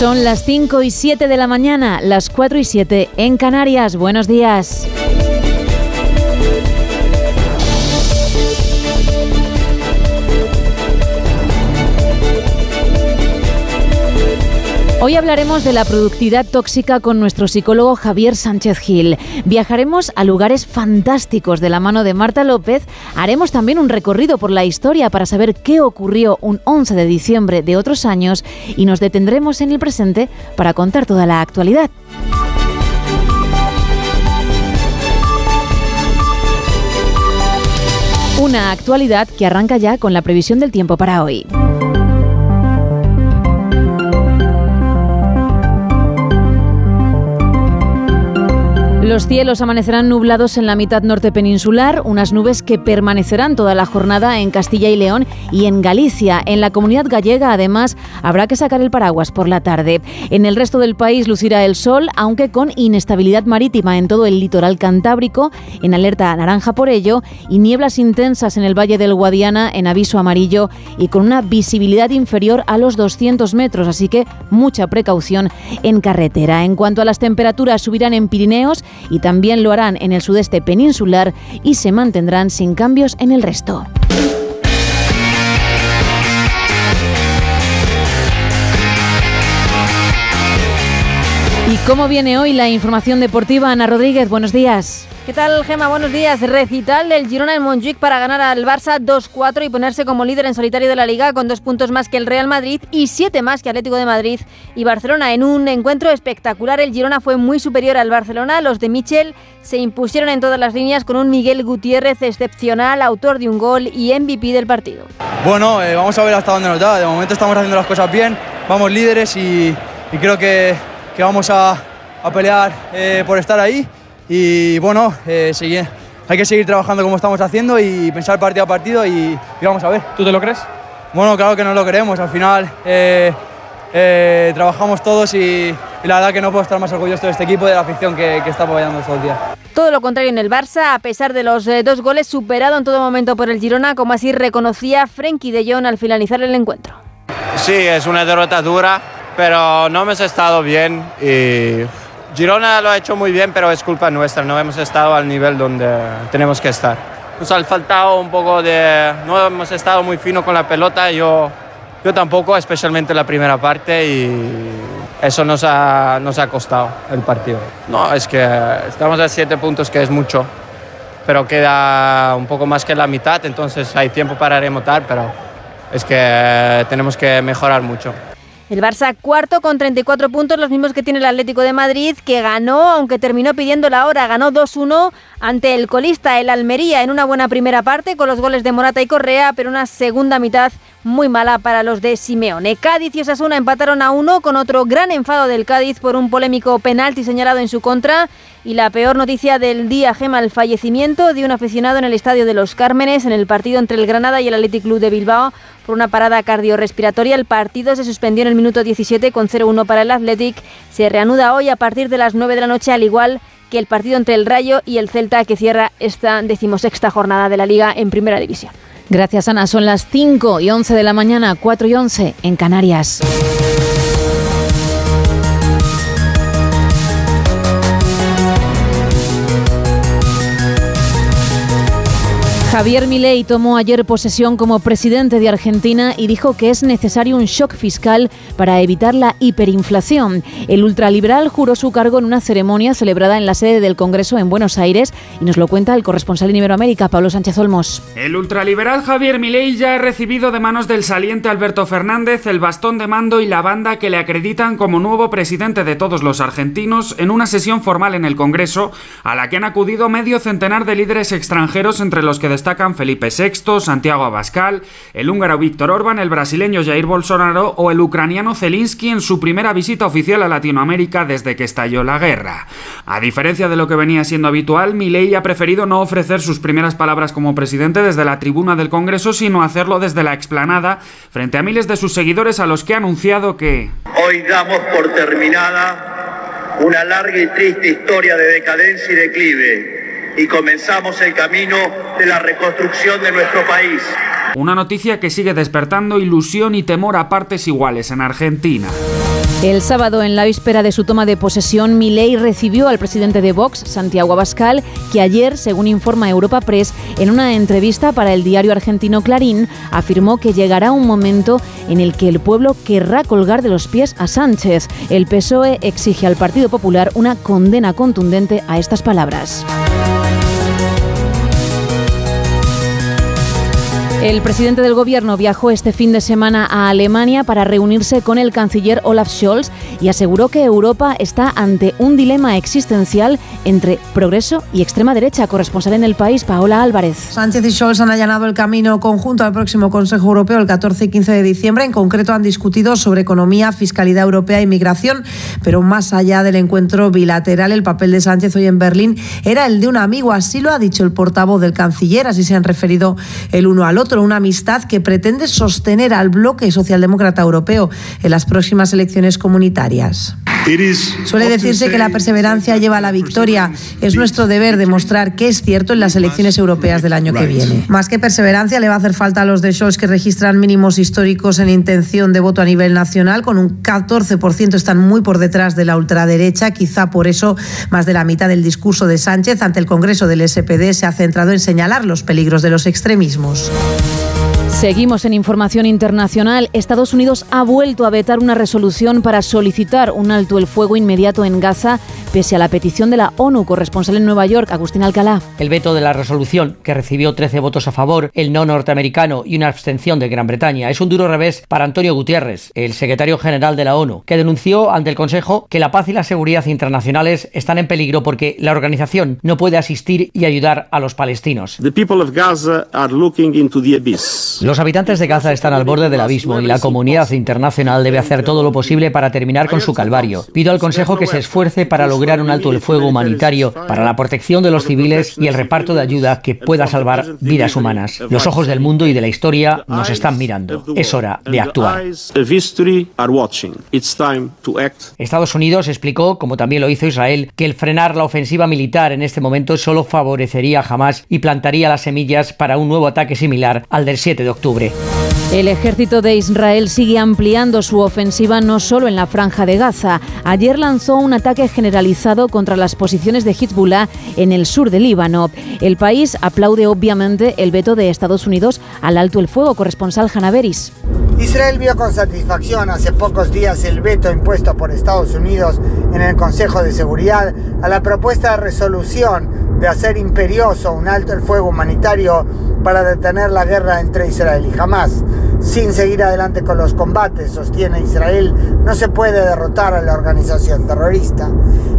Son las 5 y 7 de la mañana, las 4 y 7 en Canarias. Buenos días. Hoy hablaremos de la productividad tóxica con nuestro psicólogo Javier Sánchez Gil. Viajaremos a lugares fantásticos de la mano de Marta López. Haremos también un recorrido por la historia para saber qué ocurrió un 11 de diciembre de otros años y nos detendremos en el presente para contar toda la actualidad. Una actualidad que arranca ya con la previsión del tiempo para hoy. Los cielos amanecerán nublados en la mitad norte peninsular, unas nubes que permanecerán toda la jornada en Castilla y León y en Galicia. En la comunidad gallega, además, habrá que sacar el paraguas por la tarde. En el resto del país lucirá el sol, aunque con inestabilidad marítima en todo el litoral cantábrico, en alerta naranja por ello, y nieblas intensas en el valle del Guadiana en aviso amarillo y con una visibilidad inferior a los 200 metros, así que mucha precaución en carretera. En cuanto a las temperaturas, subirán en Pirineos y también lo harán en el sudeste peninsular y se mantendrán sin cambios en el resto. ¿Y cómo viene hoy la información deportiva? Ana Rodríguez, buenos días. ¿Qué tal, Gema? Buenos días. Recital del Girona en Montjuic para ganar al Barça 2-4 y ponerse como líder en solitario de la Liga con dos puntos más que el Real Madrid y siete más que Atlético de Madrid y Barcelona. En un encuentro espectacular, el Girona fue muy superior al Barcelona. Los de Michel se impusieron en todas las líneas con un Miguel Gutiérrez excepcional, autor de un gol y MVP del partido. Bueno, eh, vamos a ver hasta dónde nos da. De momento estamos haciendo las cosas bien, vamos líderes y, creo que, vamos a, pelear eh, por estar ahí y bueno, eh, hay que seguir trabajando como estamos haciendo y pensar partido a partido y, vamos a ver. ¿Tú te lo crees? Bueno, claro que no lo queremos. Al final eh, eh, trabajamos todos y, la verdad que no puedo estar más orgulloso de este equipo y de la afición que, está apoyando estos días. Todo lo contrario en el Barça, a pesar de los dos goles superado en todo momento por el Girona, como así reconocía Frenkie de Jong al finalizar el encuentro. Sí, es una derrota dura, pero no hemos estado bien y Girona lo ha hecho muy bien, pero es culpa nuestra, no hemos estado al nivel donde tenemos que estar. Nos ha faltado un poco de... No hemos estado muy fino con la pelota, yo, yo tampoco, especialmente la primera parte, y eso nos ha, nos ha costado el partido. No, es que estamos a siete puntos, que es mucho, pero queda un poco más que la mitad, entonces hay tiempo para remontar, pero es que tenemos que mejorar mucho. El Barça cuarto con 34 puntos, los mismos que tiene el Atlético de Madrid, que ganó, aunque terminó pidiendo la hora, ganó 2-1 ante el colista, el Almería, en una buena primera parte con los goles de Morata y Correa, pero una segunda mitad muy mala para los de Simeone. Cádiz y Osasuna empataron a uno con otro gran enfado del Cádiz por un polémico penalti señalado en su contra. Y la peor noticia del día, Gema, el fallecimiento de un aficionado en el Estadio de los Cármenes en el partido entre el Granada y el Athletic Club de Bilbao por una parada cardiorrespiratoria. El partido se suspendió en el minuto 17 con 0-1 para el Athletic. Se reanuda hoy a partir de las 9 de la noche, al igual que el partido entre el Rayo y el Celta que cierra esta decimosexta jornada de la Liga en Primera División. Gracias, Ana. Son las 5 y 11 de la mañana, 4 y 11 en Canarias. Javier Milei tomó ayer posesión como presidente de Argentina y dijo que es necesario un shock fiscal para evitar la hiperinflación. El ultraliberal juró su cargo en una ceremonia celebrada en la sede del Congreso en Buenos Aires y nos lo cuenta el corresponsal en Iberoamérica, Pablo Sánchez Olmos. El ultraliberal Javier Milei ya ha recibido de manos del saliente Alberto Fernández el bastón de mando y la banda que le acreditan como nuevo presidente de todos los argentinos en una sesión formal en el Congreso a la que han acudido medio centenar de líderes extranjeros entre los que destacan Felipe VI, Santiago Abascal, el húngaro Víctor Orban, el brasileño Jair Bolsonaro o el ucraniano Zelensky en su primera visita oficial a Latinoamérica desde que estalló la guerra. A diferencia de lo que venía siendo habitual, Milei ha preferido no ofrecer sus primeras palabras como presidente desde la tribuna del Congreso, sino hacerlo desde la explanada frente a miles de sus seguidores a los que ha anunciado que Hoy damos por terminada una larga y triste historia de decadencia y declive y comenzamos el camino de la reconstrucción de nuestro país. Una noticia que sigue despertando ilusión y temor a partes iguales en Argentina. El sábado, en la víspera de su toma de posesión, Milei recibió al presidente de Vox, Santiago Abascal, que ayer, según informa Europa Press, en una entrevista para el diario argentino Clarín, afirmó que llegará un momento en el que el pueblo querrá colgar de los pies a Sánchez. El PSOE exige al Partido Popular una condena contundente a estas palabras. El presidente del gobierno viajó este fin de semana a Alemania para reunirse con el canciller Olaf Scholz y aseguró que Europa está ante un dilema existencial entre progreso y extrema derecha. Corresponsal en el país, Paola Álvarez. Sánchez y Scholz han allanado el camino conjunto al próximo Consejo Europeo el 14 y 15 de diciembre. En concreto han discutido sobre economía, fiscalidad europea y migración. Pero más allá del encuentro bilateral, el papel de Sánchez hoy en Berlín era el de un amigo. Así lo ha dicho el portavoz del canciller. Así se han referido el uno al otro una amistad que pretende sostener al bloque socialdemócrata europeo en las próximas elecciones comunitarias. Suele decirse que la perseverancia lleva a la victoria. Es nuestro deber demostrar que es cierto en las elecciones europeas del año que viene. Más que perseverancia, le va a hacer falta a los de Scholz que registran mínimos históricos en intención de voto a nivel nacional. Con un 14% están muy por detrás de la ultraderecha. Quizá por eso más de la mitad del discurso de Sánchez ante el Congreso del SPD se ha centrado en señalar los peligros de los extremismos. Seguimos en información internacional. Estados Unidos ha vuelto a vetar una resolución para solicitar un alto el fuego inmediato en Gaza, pese a la petición de la ONU, corresponsal en Nueva York, Agustín Alcalá. El veto de la resolución, que recibió 13 votos a favor, el no norteamericano y una abstención de Gran Bretaña, es un duro revés para Antonio Gutiérrez, el secretario general de la ONU, que denunció ante el Consejo que la paz y la seguridad internacionales están en peligro porque la organización no puede asistir y ayudar a los palestinos. Los habitantes de Gaza están al borde del abismo y la comunidad internacional debe hacer todo lo posible para terminar con su calvario. Pido al Consejo que se esfuerce para lograr un alto el fuego humanitario, para la protección de los civiles y el reparto de ayuda que pueda salvar vidas humanas. Los ojos del mundo y de la historia nos están mirando. Es hora de actuar. Estados Unidos explicó, como también lo hizo Israel, que el frenar la ofensiva militar en este momento solo favorecería a Hamas y plantaría las semillas para un nuevo ataque similar al del 7 de octubre. El ejército de Israel sigue ampliando su ofensiva no solo en la franja de Gaza. Ayer lanzó un ataque generalizado contra las posiciones de Hezbollah en el sur del Líbano. El país aplaude obviamente el veto de Estados Unidos al alto el fuego, corresponsal Hanaveris. Israel vio con satisfacción hace pocos días el veto impuesto por Estados Unidos en el Consejo de Seguridad a la propuesta de resolución de hacer imperioso un alto el fuego humanitario para detener la guerra entre Israel y Hamas. Sin seguir adelante con los combates, sostiene Israel, no se puede derrotar a la organización terrorista.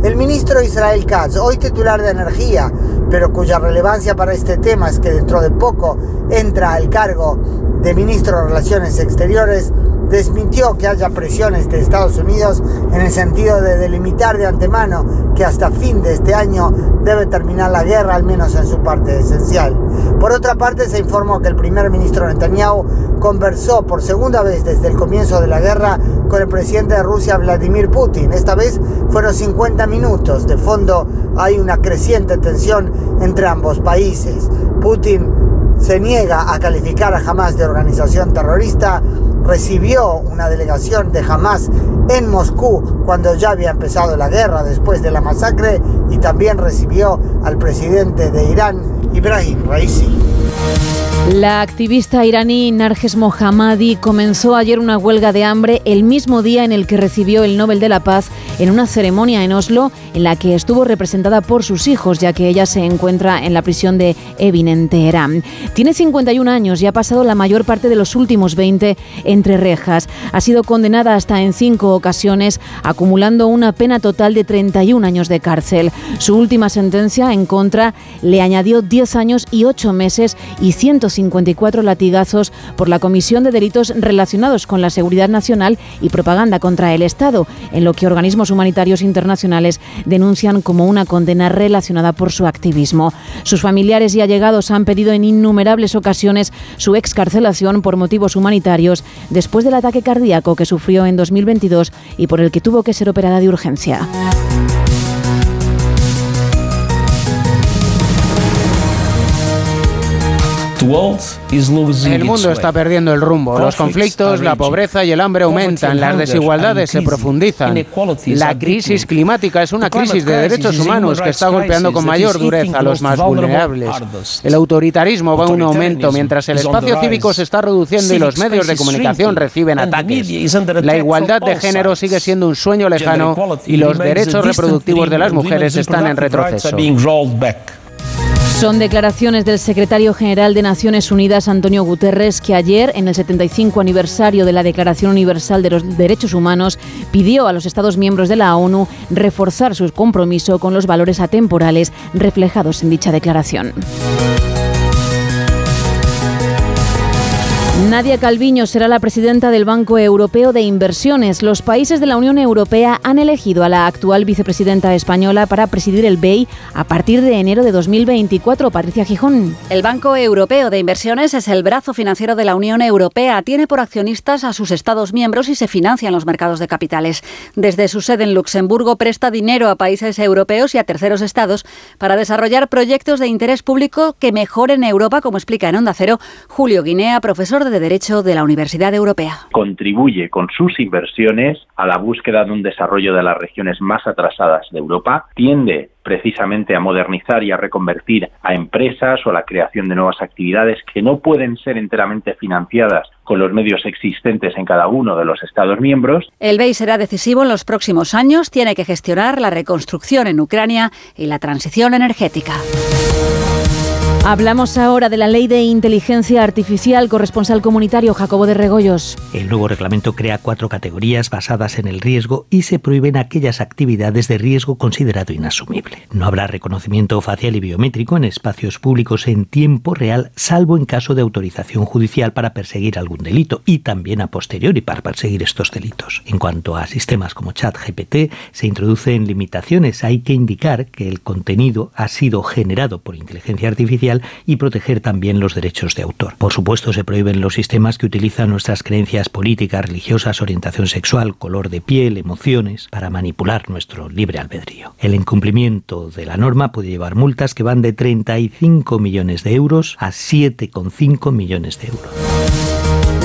El ministro Israel Katz, hoy titular de Energía, pero cuya relevancia para este tema es que dentro de poco entra al cargo de ministro de Relaciones Exteriores, desmintió que haya presiones de Estados Unidos en el sentido de delimitar de antemano que hasta fin de este año debe terminar la guerra, al menos en su parte esencial. Por otra parte, se informó que el primer ministro Netanyahu conversó por segunda vez desde el comienzo de la guerra con el presidente de Rusia, Vladimir Putin. Esta vez fueron 50 minutos. De fondo hay una creciente tensión entre ambos países. Putin se niega a calificar a Hamas de organización terrorista, recibió una delegación de Hamas en Moscú cuando ya había empezado la guerra después de la masacre y también recibió al presidente de Irán, Ibrahim Raisi. La activista iraní Narges Mohammadi comenzó ayer una huelga de hambre el mismo día en el que recibió el Nobel de la Paz en una ceremonia en Oslo en la que estuvo representada por sus hijos, ya que ella se encuentra en la prisión de Evin en Teherán. Tiene 51 años y ha pasado la mayor parte de los últimos 20 entre rejas. Ha sido condenada hasta en cinco ocasiones, acumulando una pena total de 31 años de cárcel. Su última sentencia en contra le añadió 10 años y 8 meses y 154 latigazos por la comisión de delitos relacionados con la seguridad nacional y propaganda contra el Estado, en lo que organismos humanitarios internacionales denuncian como una condena relacionada por su activismo. Sus familiares y allegados han pedido en innumerables ocasiones su excarcelación por motivos humanitarios después del ataque cardíaco que sufrió en 2022 y por el que tuvo que ser operada de urgencia. El mundo está perdiendo el rumbo. Los conflictos, la pobreza y el hambre aumentan. Las desigualdades se profundizan. La crisis climática es una crisis de derechos humanos que está golpeando con mayor dureza a los más vulnerables. El autoritarismo va a un aumento mientras el espacio cívico se está reduciendo y los medios de comunicación reciben ataques. La igualdad de género sigue siendo un sueño lejano y los derechos reproductivos de las mujeres están en retroceso. Son declaraciones del secretario general de Naciones Unidas, Antonio Guterres, que ayer, en el 75 aniversario de la Declaración Universal de los Derechos Humanos, pidió a los Estados miembros de la ONU reforzar su compromiso con los valores atemporales reflejados en dicha declaración. Nadia Calviño será la presidenta del Banco Europeo de Inversiones. Los países de la Unión Europea han elegido a la actual vicepresidenta española para presidir el BEI a partir de enero de 2024. Patricia Gijón. El Banco Europeo de Inversiones es el brazo financiero de la Unión Europea. Tiene por accionistas a sus Estados miembros y se financia en los mercados de capitales. Desde su sede en Luxemburgo presta dinero a países europeos y a terceros estados para desarrollar proyectos de interés público que mejoren Europa, como explica en Onda Cero Julio Guinea, profesor de de Derecho de la Universidad Europea. Contribuye con sus inversiones a la búsqueda de un desarrollo de las regiones más atrasadas de Europa, tiende precisamente a modernizar y a reconvertir a empresas o a la creación de nuevas actividades que no pueden ser enteramente financiadas con los medios existentes en cada uno de los Estados miembros. El BEI será decisivo en los próximos años, tiene que gestionar la reconstrucción en Ucrania y la transición energética. Hablamos ahora de la ley de inteligencia artificial, corresponsal comunitario Jacobo de Regoyos. El nuevo reglamento crea cuatro categorías basadas en el riesgo y se prohíben aquellas actividades de riesgo considerado inasumible. No habrá reconocimiento facial y biométrico en espacios públicos en tiempo real, salvo en caso de autorización judicial para perseguir algún delito y también a posteriori para perseguir estos delitos. En cuanto a sistemas como ChatGPT, se introducen limitaciones. Hay que indicar que el contenido ha sido generado por inteligencia artificial y proteger también los derechos de autor. Por supuesto, se prohíben los sistemas que utilizan nuestras creencias políticas, religiosas, orientación sexual, color de piel, emociones, para manipular nuestro libre albedrío. El incumplimiento de la norma puede llevar multas que van de 35 millones de euros a 7,5 millones de euros.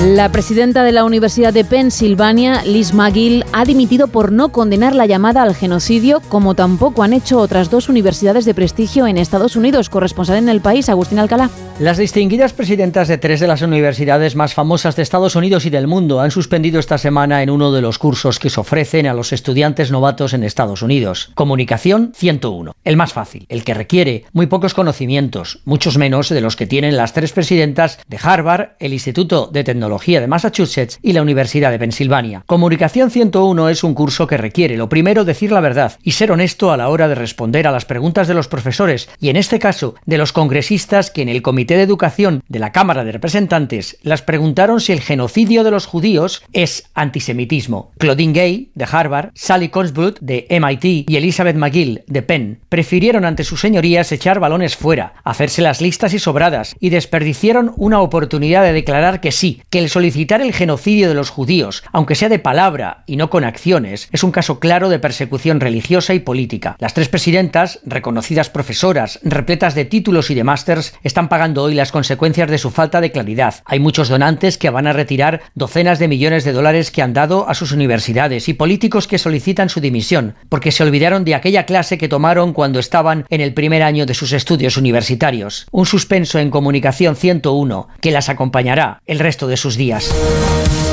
La presidenta de la Universidad de Pensilvania, Liz McGill, ha dimitido por no condenar la llamada al genocidio, como tampoco han hecho otras dos universidades de prestigio en Estados Unidos. Corresponsal en el país, Agustín Alcalá. Las distinguidas presidentas de tres de las universidades más famosas de Estados Unidos y del mundo han suspendido esta semana en uno de los cursos que se ofrecen a los estudiantes novatos en Estados Unidos. Comunicación 101, el más fácil, el que requiere muy pocos conocimientos, muchos menos de los que tienen las tres presidentas de Harvard, el Instituto de Tecnología de Massachusetts y la Universidad de Pensilvania. Comunicación 101 es un curso que requiere, lo primero, decir la verdad y ser honesto a la hora de responder a las preguntas de los profesores y, en este caso, de los congresistas que en el Comité de Educación de la Cámara de Representantes las preguntaron si el genocidio de los judíos es antisemitismo. Claudine Gay, de Harvard, Sally Consbrook, de MIT y Elizabeth McGill, de Penn, prefirieron ante sus señorías echar balones fuera, hacerse las listas y sobradas y desperdiciaron una oportunidad de declarar que sí, que el solicitar el genocidio de los judíos, aunque sea de palabra y no con acciones, es un caso claro de persecución religiosa y política. Las tres presidentas, reconocidas profesoras, repletas de títulos y de másters, están pagando hoy las consecuencias de su falta de claridad. Hay muchos donantes que van a retirar docenas de millones de dólares que han dado a sus universidades y políticos que solicitan su dimisión, porque se olvidaron de aquella clase que tomaron cuando estaban en el primer año de sus estudios universitarios. Un suspenso en Comunicación 101 que las acompañará el resto de sus días.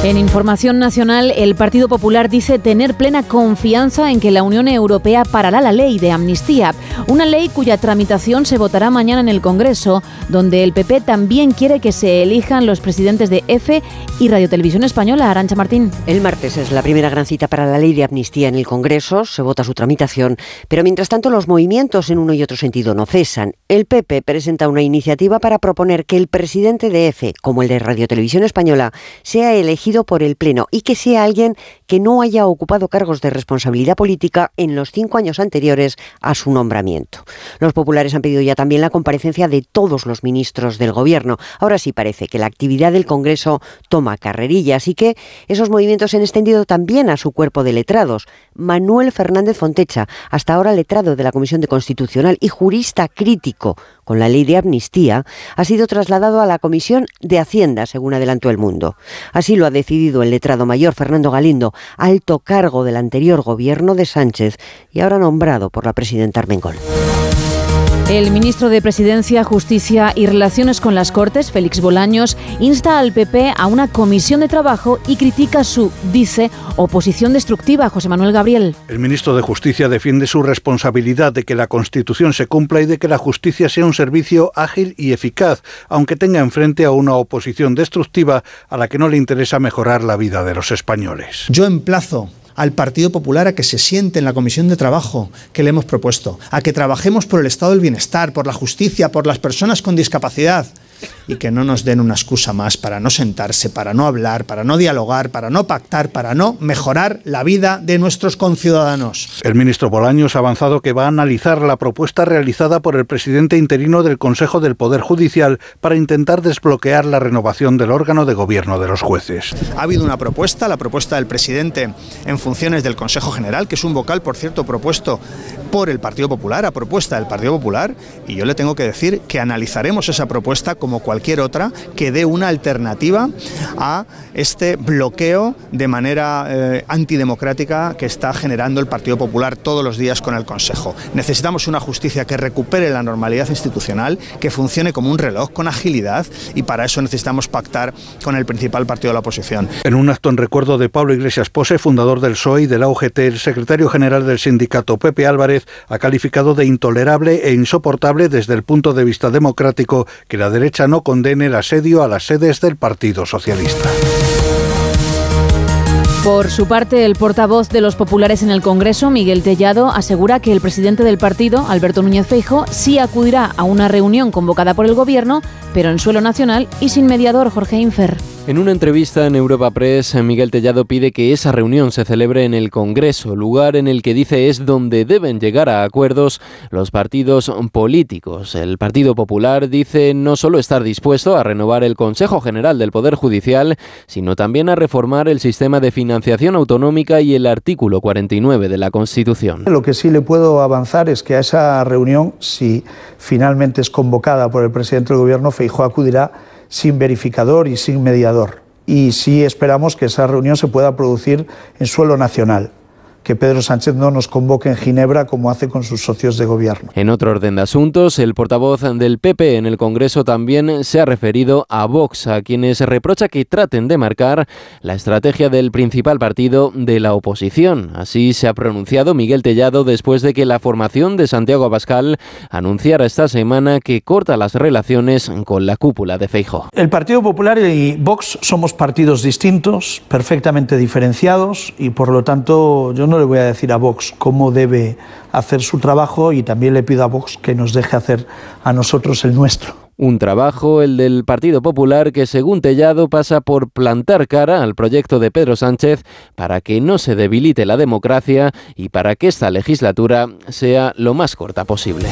En Información Nacional, el Partido Popular dice tener plena confianza en que la Unión Europea parará la ley de amnistía, una ley cuya tramitación se votará mañana en el Congreso, donde el PP también quiere que se elijan los presidentes de EFE y Radio Televisión Española. Arancha Martín. El martes es la primera gran cita para la ley de amnistía en el Congreso, se vota su tramitación, pero mientras tanto los movimientos en uno y otro sentido no cesan. El PP presenta una iniciativa para proponer que el presidente de EFE, como el de Radio Televisión Española, sea elegido por el Pleno y que sea alguien que no haya ocupado cargos de responsabilidad política en los cinco años anteriores a su nombramiento. Los populares han pedido ya también la comparecencia de todos los ministros del Gobierno. Ahora sí parece que la actividad del Congreso toma carrerillas y que esos movimientos se han extendido también a su cuerpo de letrados. Manuel Fernández Fontecha, hasta ahora letrado de la Comisión de Constitucional y jurista crítico con la ley de amnistía, ha sido trasladado a la Comisión de Hacienda, según adelantó el mundo. Así lo ha decidido el letrado mayor Fernando Galindo, alto cargo del anterior gobierno de Sánchez y ahora nombrado por la presidenta Armengol. El ministro de Presidencia, Justicia y Relaciones con las Cortes, Félix Bolaños, insta al PP a una comisión de trabajo y critica su, dice, oposición destructiva. José Manuel Gabriel. El ministro de Justicia defiende su responsabilidad de que la Constitución se cumpla y de que la justicia sea un servicio ágil y eficaz, aunque tenga enfrente a una oposición destructiva a la que no le interesa mejorar la vida de los españoles. Yo emplazo al Partido Popular a que se siente en la comisión de trabajo que le hemos propuesto, a que trabajemos por el estado del bienestar, por la justicia, por las personas con discapacidad y que no nos den una excusa más para no sentarse, para no hablar, para no dialogar, para no pactar, para no mejorar la vida de nuestros conciudadanos. El ministro Bolaños ha avanzado que va a analizar la propuesta realizada por el presidente interino del Consejo del Poder Judicial para intentar desbloquear la renovación del órgano de gobierno de los jueces. Ha habido una propuesta, la propuesta del presidente en funciones del Consejo General, que es un vocal, por cierto, propuesto por el Partido Popular, a propuesta del Partido Popular, y yo le tengo que decir que analizaremos esa propuesta como cualquier otra que dé una alternativa a este bloqueo de manera eh, antidemocrática que está generando el Partido Popular todos los días con el Consejo. Necesitamos una justicia que recupere la normalidad institucional, que funcione como un reloj con agilidad y para eso necesitamos pactar con el principal partido de la oposición. En un acto en recuerdo de Pablo Iglesias Pose, fundador del PSOE y de la UGT, el secretario general del sindicato Pepe Álvarez ha calificado de intolerable e insoportable desde el punto de vista democrático que la derecha no condene el asedio a las sedes del Partido Socialista. Por su parte, el portavoz de los populares en el Congreso, Miguel Tellado, asegura que el presidente del partido, Alberto Núñez Feijo, sí acudirá a una reunión convocada por el Gobierno, pero en suelo nacional y sin mediador Jorge Infer. En una entrevista en Europa Press, Miguel Tellado pide que esa reunión se celebre en el Congreso, lugar en el que dice es donde deben llegar a acuerdos los partidos políticos. El Partido Popular dice no solo estar dispuesto a renovar el Consejo General del Poder Judicial, sino también a reformar el sistema de financiación autonómica y el artículo 49 de la Constitución. Lo que sí le puedo avanzar es que a esa reunión, si finalmente es convocada por el presidente del Gobierno, Feijóo acudirá sin verificador y sin mediador. Y sí esperamos que esa reunión se pueda producir en suelo nacional que Pedro Sánchez no nos convoque en Ginebra como hace con sus socios de gobierno. En otro orden de asuntos, el portavoz del PP en el Congreso también se ha referido a Vox, a quienes reprocha que traten de marcar la estrategia del principal partido de la oposición. Así se ha pronunciado Miguel Tellado después de que la formación de Santiago Abascal anunciara esta semana que corta las relaciones con la cúpula de Feijo. El Partido Popular y Vox somos partidos distintos, perfectamente diferenciados y por lo tanto yo no le voy a decir a Vox cómo debe hacer su trabajo y también le pido a Vox que nos deje hacer a nosotros el nuestro. Un trabajo, el del Partido Popular, que según Tellado pasa por plantar cara al proyecto de Pedro Sánchez para que no se debilite la democracia y para que esta legislatura sea lo más corta posible.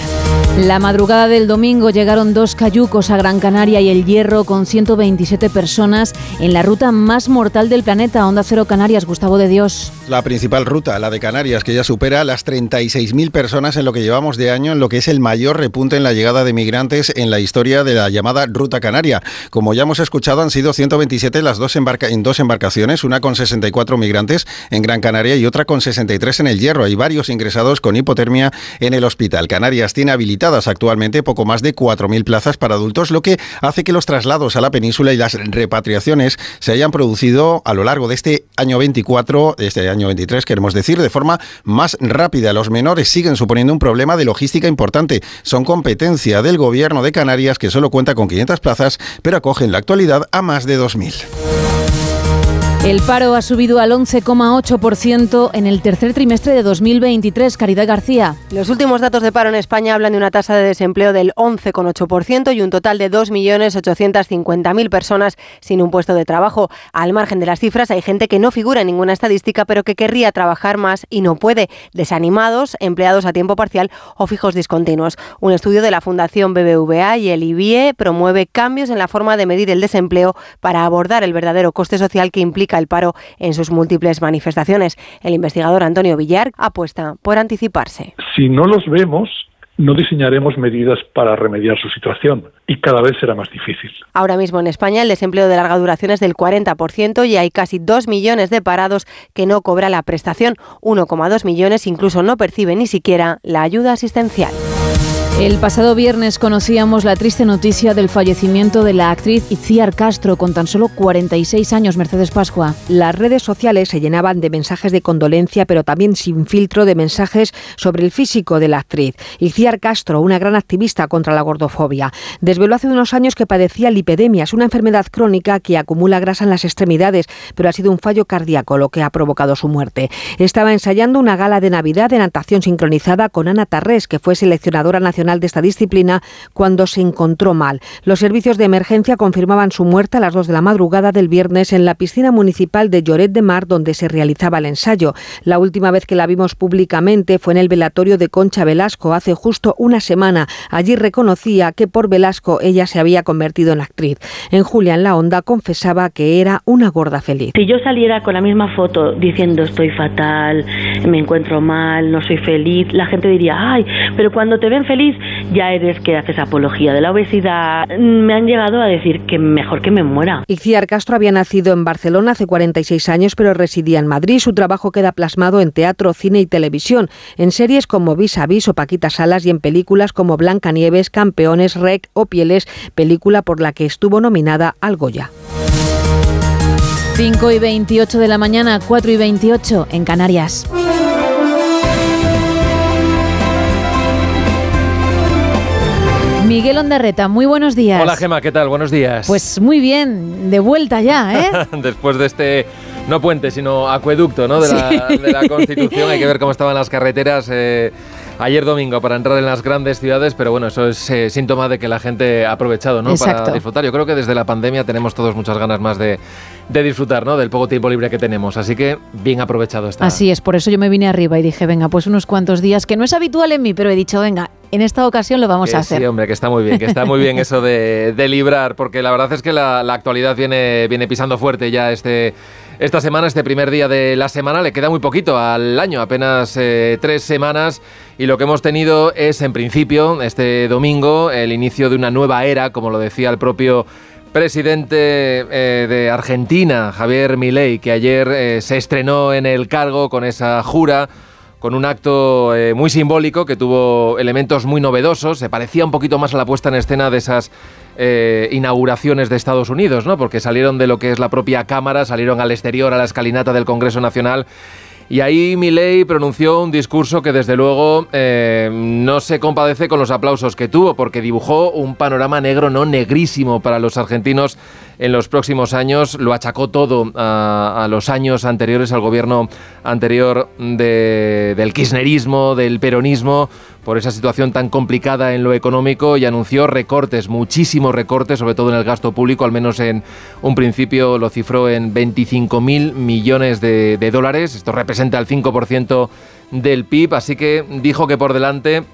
La madrugada del domingo llegaron dos cayucos a Gran Canaria y El Hierro con 127 personas en la ruta más mortal del planeta, Onda Cero Canarias, Gustavo de Dios. La principal ruta, la de Canarias, que ya supera las 36.000 personas en lo que llevamos de año, en lo que es el mayor repunte en la llegada de migrantes en la historia de la llamada Ruta Canaria. Como ya hemos escuchado, han sido 127 las dos embarca en dos embarcaciones, una con 64 migrantes en Gran Canaria y otra con 63 en El Hierro. Hay varios ingresados con hipotermia en el hospital. Canarias tiene habilitadas actualmente poco más de 4.000 plazas para adultos, lo que hace que los traslados a la península y las repatriaciones se hayan producido a lo largo de este año 24, de este año 23, queremos decir, de forma más rápida. Los menores siguen suponiendo un problema de logística importante. Son competencia del gobierno de Canarias, que solo cuenta con 500 plazas, pero acoge en la actualidad a más de 2.000. El paro ha subido al 11,8% en el tercer trimestre de 2023. Caridad García. Los últimos datos de paro en España hablan de una tasa de desempleo del 11,8% y un total de 2.850.000 personas sin un puesto de trabajo. Al margen de las cifras, hay gente que no figura en ninguna estadística, pero que querría trabajar más y no puede. Desanimados, empleados a tiempo parcial o fijos discontinuos. Un estudio de la Fundación BBVA y el IBIE promueve cambios en la forma de medir el desempleo para abordar el verdadero coste social que implica el paro en sus múltiples manifestaciones. El investigador Antonio Villar apuesta por anticiparse. Si no los vemos, no diseñaremos medidas para remediar su situación y cada vez será más difícil. Ahora mismo en España el desempleo de larga duración es del 40% y hay casi 2 millones de parados que no cobra la prestación. 1,2 millones incluso no perciben ni siquiera la ayuda asistencial. El pasado viernes conocíamos la triste noticia del fallecimiento de la actriz Iciar Castro con tan solo 46 años, Mercedes Pascua. Las redes sociales se llenaban de mensajes de condolencia, pero también sin filtro de mensajes sobre el físico de la actriz. Iciar Castro, una gran activista contra la gordofobia, desveló hace unos años que padecía lipedemias, una enfermedad crónica que acumula grasa en las extremidades, pero ha sido un fallo cardíaco lo que ha provocado su muerte. Estaba ensayando una gala de Navidad de natación sincronizada con Ana Tarrés, que fue seleccionadora nacional de esta disciplina cuando se encontró mal. Los servicios de emergencia confirmaban su muerte a las 2 de la madrugada del viernes en la piscina municipal de Lloret de Mar donde se realizaba el ensayo. La última vez que la vimos públicamente fue en el velatorio de Concha Velasco hace justo una semana. Allí reconocía que por Velasco ella se había convertido en actriz. En Julia en la Onda confesaba que era una gorda feliz. Si yo saliera con la misma foto diciendo estoy fatal, me encuentro mal, no soy feliz, la gente diría, ay, pero cuando te ven feliz ya eres que haces apología de la obesidad. Me han llegado a decir que mejor que me muera. Iciar Castro había nacido en Barcelona hace 46 años, pero residía en Madrid. Su trabajo queda plasmado en teatro, cine y televisión, en series como Vis a Vis o Paquita Salas y en películas como Blancanieves, Campeones, Rec o Pieles, película por la que estuvo nominada al Goya. 5 y 28 de la mañana, 4 y 28 en Canarias. Miguel Ondarreta, muy buenos días. Hola Gema, ¿qué tal? Buenos días. Pues muy bien, de vuelta ya, ¿eh? Después de este, no puente, sino acueducto, ¿no? De, la, Constitución, hay que ver cómo estaban las carreteras. Eh, ayer domingo para entrar en las grandes ciudades, pero bueno, eso es eh, síntoma de que la gente ha aprovechado ¿no? para disfrutar. Yo creo que desde la pandemia tenemos todos muchas ganas más de, de disfrutar ¿no? del poco tiempo libre que tenemos. Así que bien aprovechado está. Así es, por eso yo me vine arriba y dije, venga, pues unos cuantos días, que no es habitual en mí, pero he dicho, venga, en esta ocasión lo vamos a hacer. Sí, hombre, que está muy bien, que está muy bien eso de, librar, porque la verdad es que la, actualidad viene, viene pisando fuerte ya este, esta semana, este primer día de la semana. Le queda muy poquito al año, apenas eh, tres semanas, y lo que hemos tenido es, en principio, este domingo, el inicio de una nueva era, como lo decía el propio presidente eh, de Argentina, Javier Milei, que ayer eh, se estrenó en el cargo con esa jura con un acto eh, muy simbólico que tuvo elementos muy novedosos. Se parecía un poquito más a la puesta en escena de esas eh, inauguraciones de Estados Unidos, ¿no? Porque salieron de lo que es la propia Cámara, salieron al exterior, a la escalinata del Congreso Nacional. Y ahí Milei pronunció un discurso que desde luego eh, no se compadece con los aplausos que tuvo, porque dibujó un panorama negro, no negrísimo para los argentinos en los próximos años. Lo achacó todo a, los años anteriores, al gobierno anterior del kirchnerismo, del peronismo, por esa situación tan complicada en lo económico y anunció recortes, muchísimos recortes, sobre todo en el gasto público, al menos en un principio lo cifró en 25 mil millones de, de dólares. Esto representa el 5% del PIB, así que dijo que por delante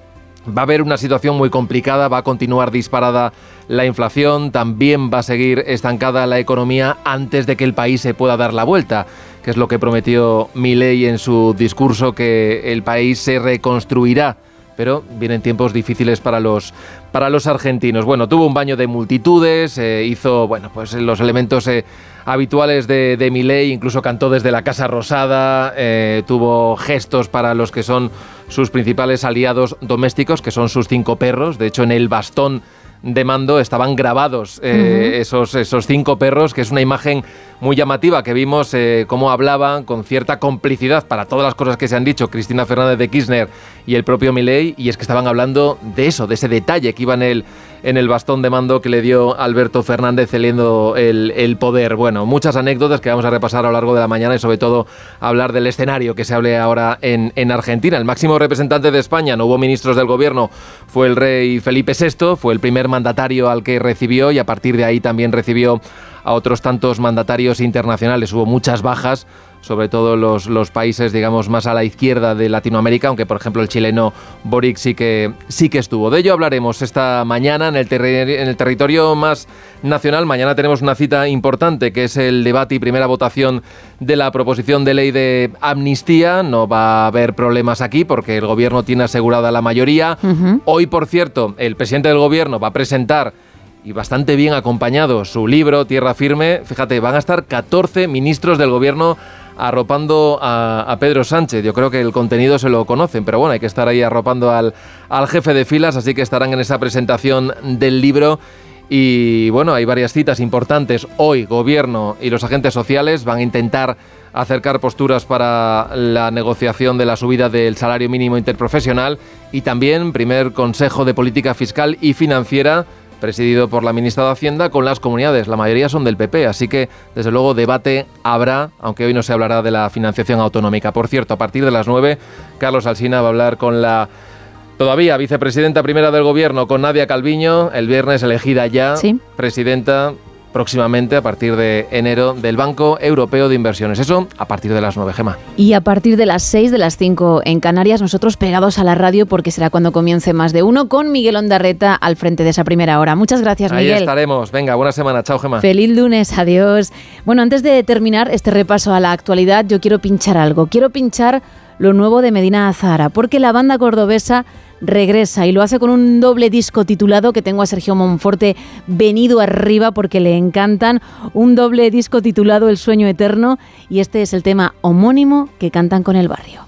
Va a haber una situación muy complicada, va a continuar disparada la inflación, también va a seguir estancada la economía antes de que el país se pueda dar la vuelta, que es lo que prometió Milei en su discurso, que el país se reconstruirá pero vienen tiempos difíciles para los, para los argentinos. Bueno, tuvo un baño de multitudes, eh, hizo bueno, pues los elementos eh, habituales de, de Milei, incluso cantó desde la Casa Rosada, eh, tuvo gestos para los que son sus principales aliados domésticos, que son sus cinco perros. De hecho, en el bastón de mando estaban grabados esos, esos cinco perros, que es una imagen muy llamativa que vimos eh, cómo hablaban con cierta complicidad para todas las cosas que se han dicho Cristina Fernández de Kirchner y el propio Milei, y es que estaban hablando de eso, de ese detalle que iba en el, en el bastón de mando que le dio Alberto Fernández cediendo el, el, poder. Bueno, muchas anécdotas que vamos a repasar a lo largo de la mañana y sobre todo hablar del escenario que se hable ahora en, en Argentina. El máximo representante de España, no hubo ministros del gobierno, fue el rey Felipe VI, fue el primer mandatario al que recibió y a partir de ahí también recibió a otros tantos mandatarios internacionales. Hubo muchas bajas sobre todo los, los países, digamos, más a la izquierda de Latinoamérica, aunque por ejemplo el chileno Boric sí que, sí que estuvo. De ello hablaremos esta mañana en el, en el territorio más nacional. Mañana tenemos una cita importante que es el debate y primera votación de la proposición de ley de amnistía. No va a haber problemas aquí porque el gobierno tiene asegurada la mayoría. Hoy, por cierto, el presidente del gobierno va a presentar y bastante bien acompañado su libro Tierra Firme. Fíjate, van a estar 14 ministros del gobierno arropando a, Pedro Sánchez. Yo creo que el contenido se lo conocen, pero bueno, hay que estar ahí arropando al, al jefe de filas, así que estarán en esa presentación del libro. Y bueno, hay varias citas importantes. Hoy, gobierno y los agentes sociales van a intentar acercar posturas para la negociación de la subida del salario mínimo interprofesional y también primer Consejo de Política Fiscal y Financiera presidido por la ministra de Hacienda, con las comunidades. La mayoría son del PP, así que desde luego debate habrá, aunque hoy no se hablará de la financiación autonómica. Por cierto, a partir de las 9, Carlos Alsina va a hablar con la todavía vicepresidenta primera del gobierno, con Nadia Calviño, el viernes elegida ya presidenta próximamente a partir de enero del Banco Europeo de Inversiones. Eso a partir de las 9, Gema. Y a partir de las 6 de las 5 en Canarias, nosotros pegados a la radio porque será cuando comience más de uno con Miguel Ondarreta al frente de esa primera hora. Muchas gracias, Miguel. Ahí estaremos. Venga, buena semana. Chao, Gema. Feliz lunes. Adiós. Bueno, antes de terminar este repaso a la actualidad, yo quiero pinchar algo. Quiero pinchar lo nuevo de Medina Azara, porque la banda cordobesa regresa y lo hace con un doble disco titulado que tengo a Sergio Monforte venido arriba porque le encantan, un doble disco titulado El sueño eterno y este es el tema homónimo que cantan con el barrio.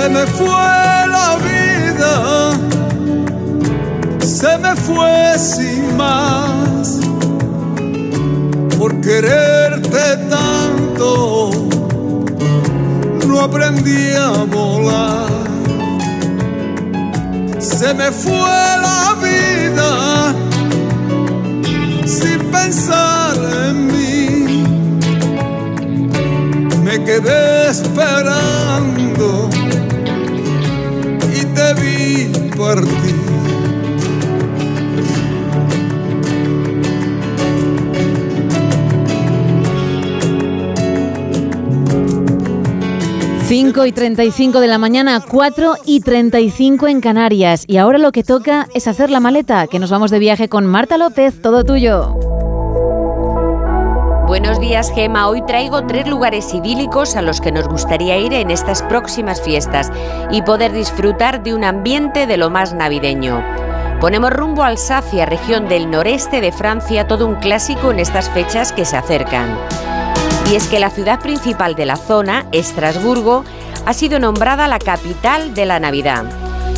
Se me fue la vida, se me fue sin más, por quererte tanto, no aprendí a volar. Se me fue la vida sin pensar en mí. Me quedé esperando 5 y 35 de la mañana, 4 y 35 en Canarias. Y ahora lo que toca es hacer la maleta, que nos vamos de viaje con Marta López, todo tuyo. Buenos días, Gema. Hoy traigo tres lugares idílicos a los que nos gustaría ir en estas próximas fiestas y poder disfrutar de un ambiente de lo más navideño. Ponemos rumbo a Alsacia, región del noreste de Francia, todo un clásico en estas fechas que se acercan. Y es que la ciudad principal de la zona, Estrasburgo, ha sido nombrada la capital de la Navidad.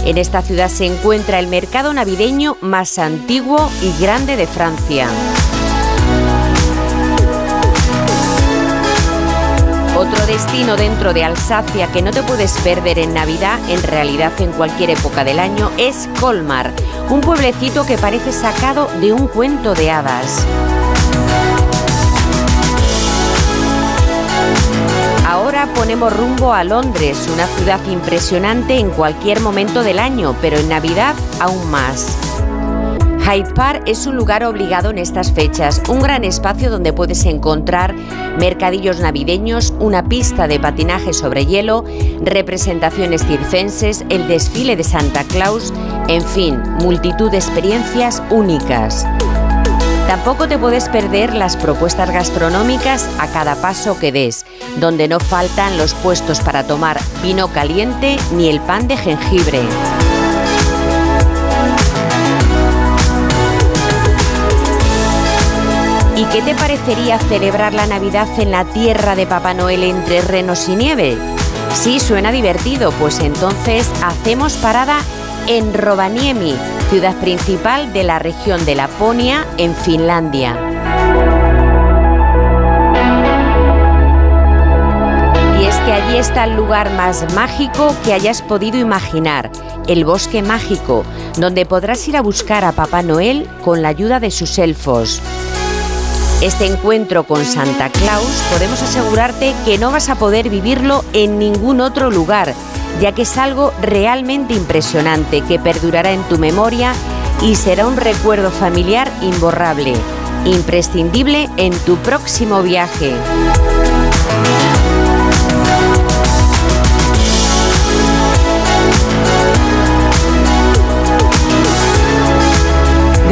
En esta ciudad se encuentra el mercado navideño más antiguo y grande de Francia. Otro destino dentro de Alsacia que no te puedes perder en Navidad, en realidad en cualquier época del año, es Colmar, un pueblecito que parece sacado de un cuento de hadas. Ahora ponemos rumbo a Londres, una ciudad impresionante en cualquier momento del año, pero en Navidad aún más. Park es un lugar obligado en estas fechas, un gran espacio donde puedes encontrar mercadillos navideños, una pista de patinaje sobre hielo, representaciones circenses, el desfile de Santa Claus, en fin, multitud de experiencias únicas. Tampoco te puedes perder las propuestas gastronómicas a cada paso que des, donde no faltan los puestos para tomar vino caliente ni el pan de jengibre. ¿Y qué te parecería celebrar la Navidad en la tierra de Papá Noel entre renos y nieve? Sí, suena divertido, pues entonces hacemos parada en Rovaniemi, ciudad principal de la región de Laponia, en Finlandia. Y es que allí está el lugar más mágico que hayas podido imaginar, el bosque mágico, donde podrás ir a buscar a Papá Noel con la ayuda de sus elfos. Este encuentro con Santa Claus podemos asegurarte que no vas a poder vivirlo en ningún otro lugar, ya que es algo realmente impresionante que perdurará en tu memoria y será un recuerdo familiar imborrable, imprescindible en tu próximo viaje.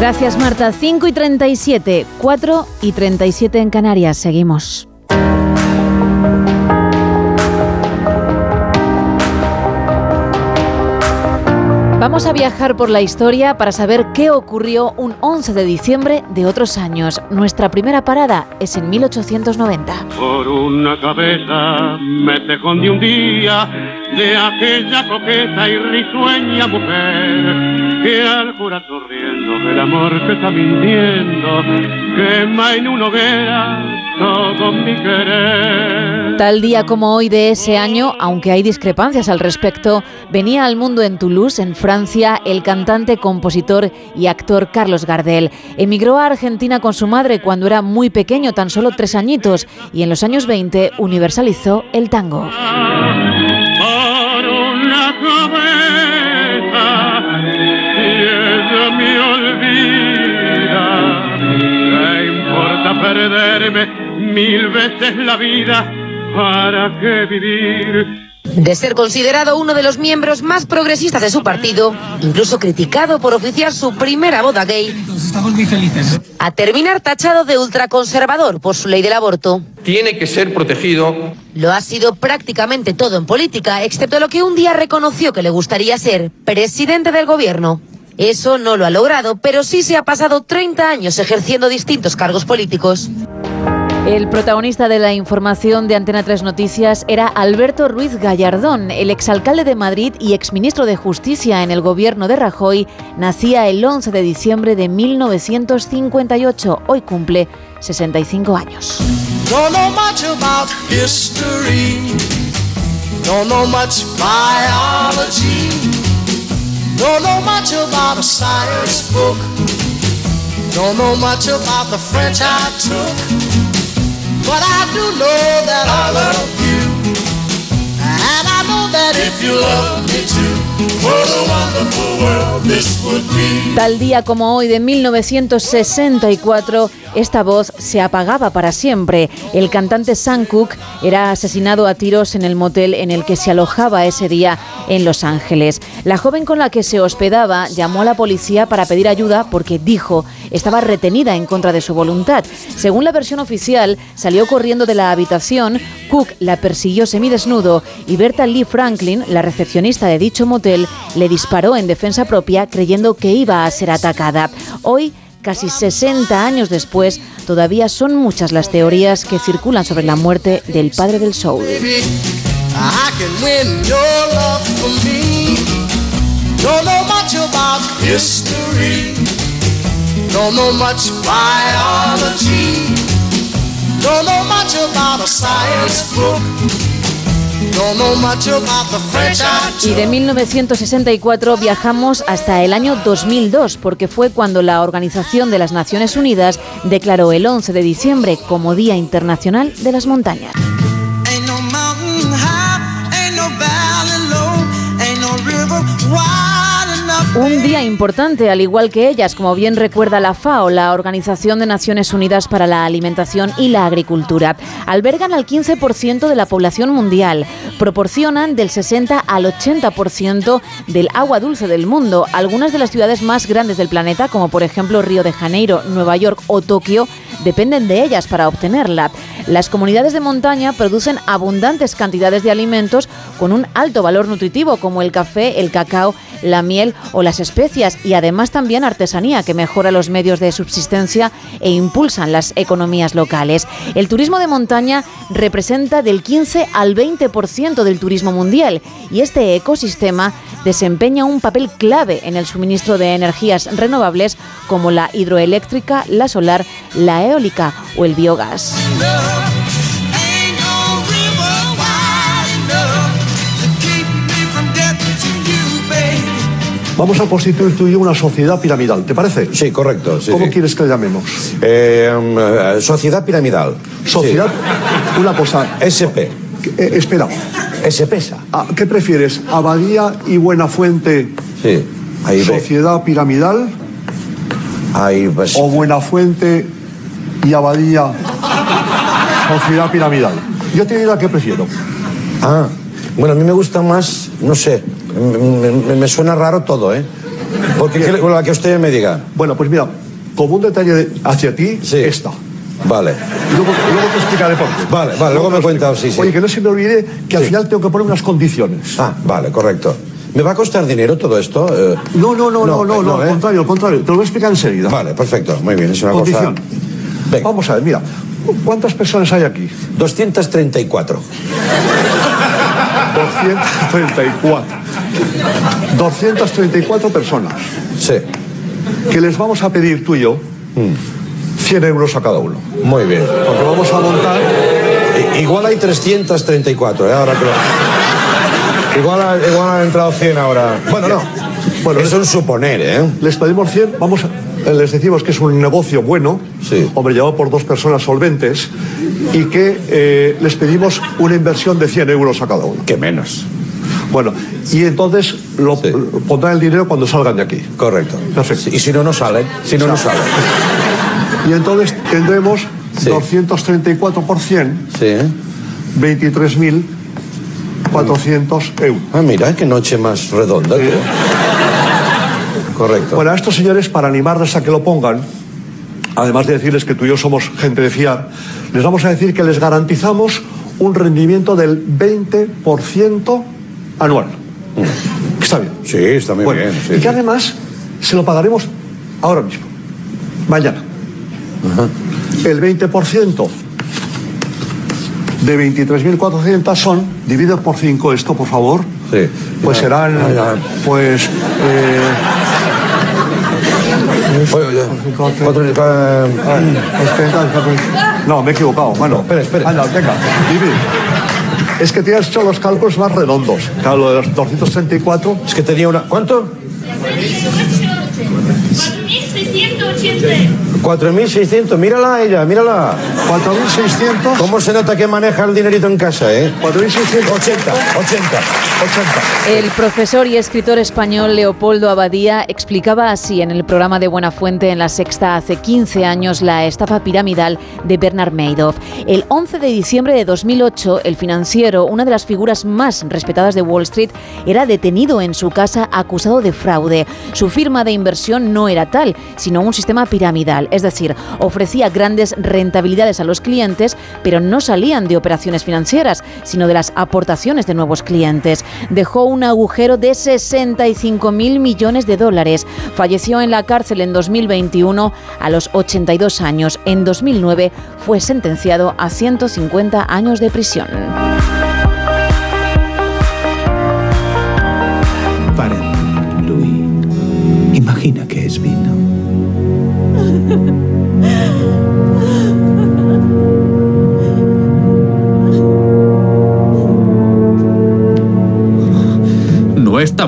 Gracias Marta. 5 y 37, 4 y 37 en Canarias. Seguimos. Vamos a viajar por la historia para saber qué ocurrió un 11 de diciembre de otros años. Nuestra primera parada es en 1890. Por una cabeza me te escondí un día de aquella coqueta y risueña mujer que al sonriendo el amor que está mintiendo quema en una hoguera todo mi querer. Tal día como hoy de ese año, aunque hay discrepancias al respecto, venía al mundo en Toulouse, en Francia, el cantante, compositor y actor Carlos Gardel. Emigró a Argentina con su madre cuando era muy pequeño, tan solo tres añitos, y en los años 20 universalizó el tango. Por una me olvida. ¿Qué importa perderme mil veces la vida? ¿Para qué vivir? De ser considerado uno de los miembros más progresistas de su partido, incluso criticado por oficiar su primera boda gay, Estamos muy felices. a terminar tachado de ultraconservador por su ley del aborto. Tiene que ser protegido. Lo ha sido prácticamente todo en política, excepto lo que un día reconoció que le gustaría ser presidente del gobierno. Eso no lo ha logrado, pero sí se ha pasado 30 años ejerciendo distintos cargos políticos. El protagonista de la información de Antena 3 Noticias era Alberto Ruiz Gallardón, el exalcalde de Madrid y exministro de Justicia en el gobierno de Rajoy. Nacía el 11 de diciembre de 1958. Hoy cumple 65 años. Don't know much about history. Don't know much about a science book. Don't know much about the French I took. But I do know that I love you. And I know that if you love me too, Tal día como hoy de 1964, esta voz se apagaba para siempre. El cantante Sam Cooke era asesinado a tiros en el motel en el que se alojaba ese día en Los Ángeles. La joven con la que se hospedaba llamó a la policía para pedir ayuda porque dijo estaba retenida en contra de su voluntad. Según la versión oficial, salió corriendo de la habitación, Cook la persiguió semidesnudo y Berta Lee Franklin, la recepcionista de dicho motel, le disparó en defensa propia creyendo que iba a ser atacada. Hoy Casi 60 años después, todavía son muchas las teorías que circulan sobre la muerte del padre del soul. Y de 1964 viajamos hasta el año 2002, porque fue cuando la Organización de las Naciones Unidas declaró el 11 de diciembre como Día Internacional de las Montañas. Un día importante, al igual que ellas, como bien recuerda la FAO, la Organización de Naciones Unidas para la Alimentación y la Agricultura. Albergan al 15% de la población mundial, proporcionan del 60 al 80% del agua dulce del mundo. Algunas de las ciudades más grandes del planeta, como por ejemplo Río de Janeiro, Nueva York o Tokio, dependen de ellas para obtenerla. Las comunidades de montaña producen abundantes cantidades de alimentos con un alto valor nutritivo, como el café, el cacao, la miel o las especias, y además también artesanía que mejora los medios de subsistencia e impulsan las economías locales. El turismo de montaña representa del 15 al 20% del turismo mundial y este ecosistema desempeña un papel clave en el suministro de energías renovables como la hidroeléctrica, la solar, la eólica o el biogás. Vamos a constituir tú y yo una sociedad piramidal, ¿te parece? Sí, correcto. sí, ¿Cómo sí. quieres que le llamemos? Eh, mm, sociedad piramidal. Sociedad, una cosa. SP. Eh, espera. SP-SA. Ah, ¿Qué prefieres? ¿Abadía y Buenafuente? Sí. Ahí ve. ¿Sociedad piramidal? Ahí pues. ¿O Buenafuente y Abadía? Sociedad piramidal. Yo te diría que prefiero. Ah, bueno, a mí me gusta más, no sé, me, me- me suena raro todo, ¿eh? Porque ¿qué- la que usted me diga. Bueno, pues mira, como un detalle de- hacia ti, esta. Vale. Luego, luego te explicaré por qué. Vale, vale, luego me cuenta, sí, sí. Oye, que no se me olvide que al final tengo que poner unas condiciones. Ah, vale, correcto. ¿Me va a costar dinero todo esto? Eh, No, no, no, no, no, no, al ¿eh? contrario, al contrario. Te lo voy a explicar enseguida. Vale, perfecto, muy bien, es una Condición. cosa... Vamos a ver, mira, ¿cuántas personas hay aquí? 234. 234. 234 personas. Sí. Que les vamos a pedir tú y yo 100 euros a cada uno. Muy bien. Porque vamos a montar. Igual hay 334, ¿eh? Ahora que lo- Igual, ha- igual han entrado 100 ahora. Bueno, no. Bueno, Eso es un suponer, ¿eh? Les pedimos 100, vamos a- les decimos que es un negocio bueno, hombre, llevado por dos personas solventes, y que eh, les pedimos una inversión de 100 euros a cada uno. Que menos. Bueno, y entonces lo, pondrán el dinero cuando salgan de aquí. Correcto. Perfecto. Y si no, no salen. Si no, no salen. Y entonces tendremos 234 por 100, Sí. 23.400 euros. Ah, mira, qué noche más redonda. tú. Correcto. Bueno, a estos señores, para animarles a que lo pongan, además de decirles que tú y yo somos gente de fiar, les vamos a decir que les garantizamos un rendimiento del 20% anual. Que Está bien. Sí, está muy Bueno, bien. sí, y que sí. además se lo pagaremos ahora mismo, mañana. El 20% de 23.400 son, dividido por 5 esto, por favor, Sí. pues serán, ya. pues... eh, Oye, oye, cuatro- eh, No, me he equivocado. Bueno, espera, espera. Anda, venga, divide. Es que tienes hecho los cálculos más redondos. Claro, lo de los 234. Es que tenía una. ¿Cuánto? 4.600, mírala a ella, mírala. 4.600. ¿Cómo se nota que maneja el dinerito en casa, eh? 4.680. 80, 80. El profesor y escritor español Leopoldo Abadía explicaba así en el programa de Buenafuente en La Sexta hace 15 años la estafa piramidal de Bernard Madoff. El 11 de diciembre de 2008, el financiero, una de las figuras más respetadas de Wall Street, era detenido en su casa acusado de fraude. Su firma de inversión no era tal, sino un sistema piramidal, es decir, ofrecía grandes rentabilidades a los clientes, pero no salían de operaciones financieras, sino de las aportaciones de nuevos clientes. Dejó un agujero de 65 mil millones de dólares. Falleció en la cárcel en 2021 a los 82 años. En 2009 fue sentenciado a 150 años de prisión.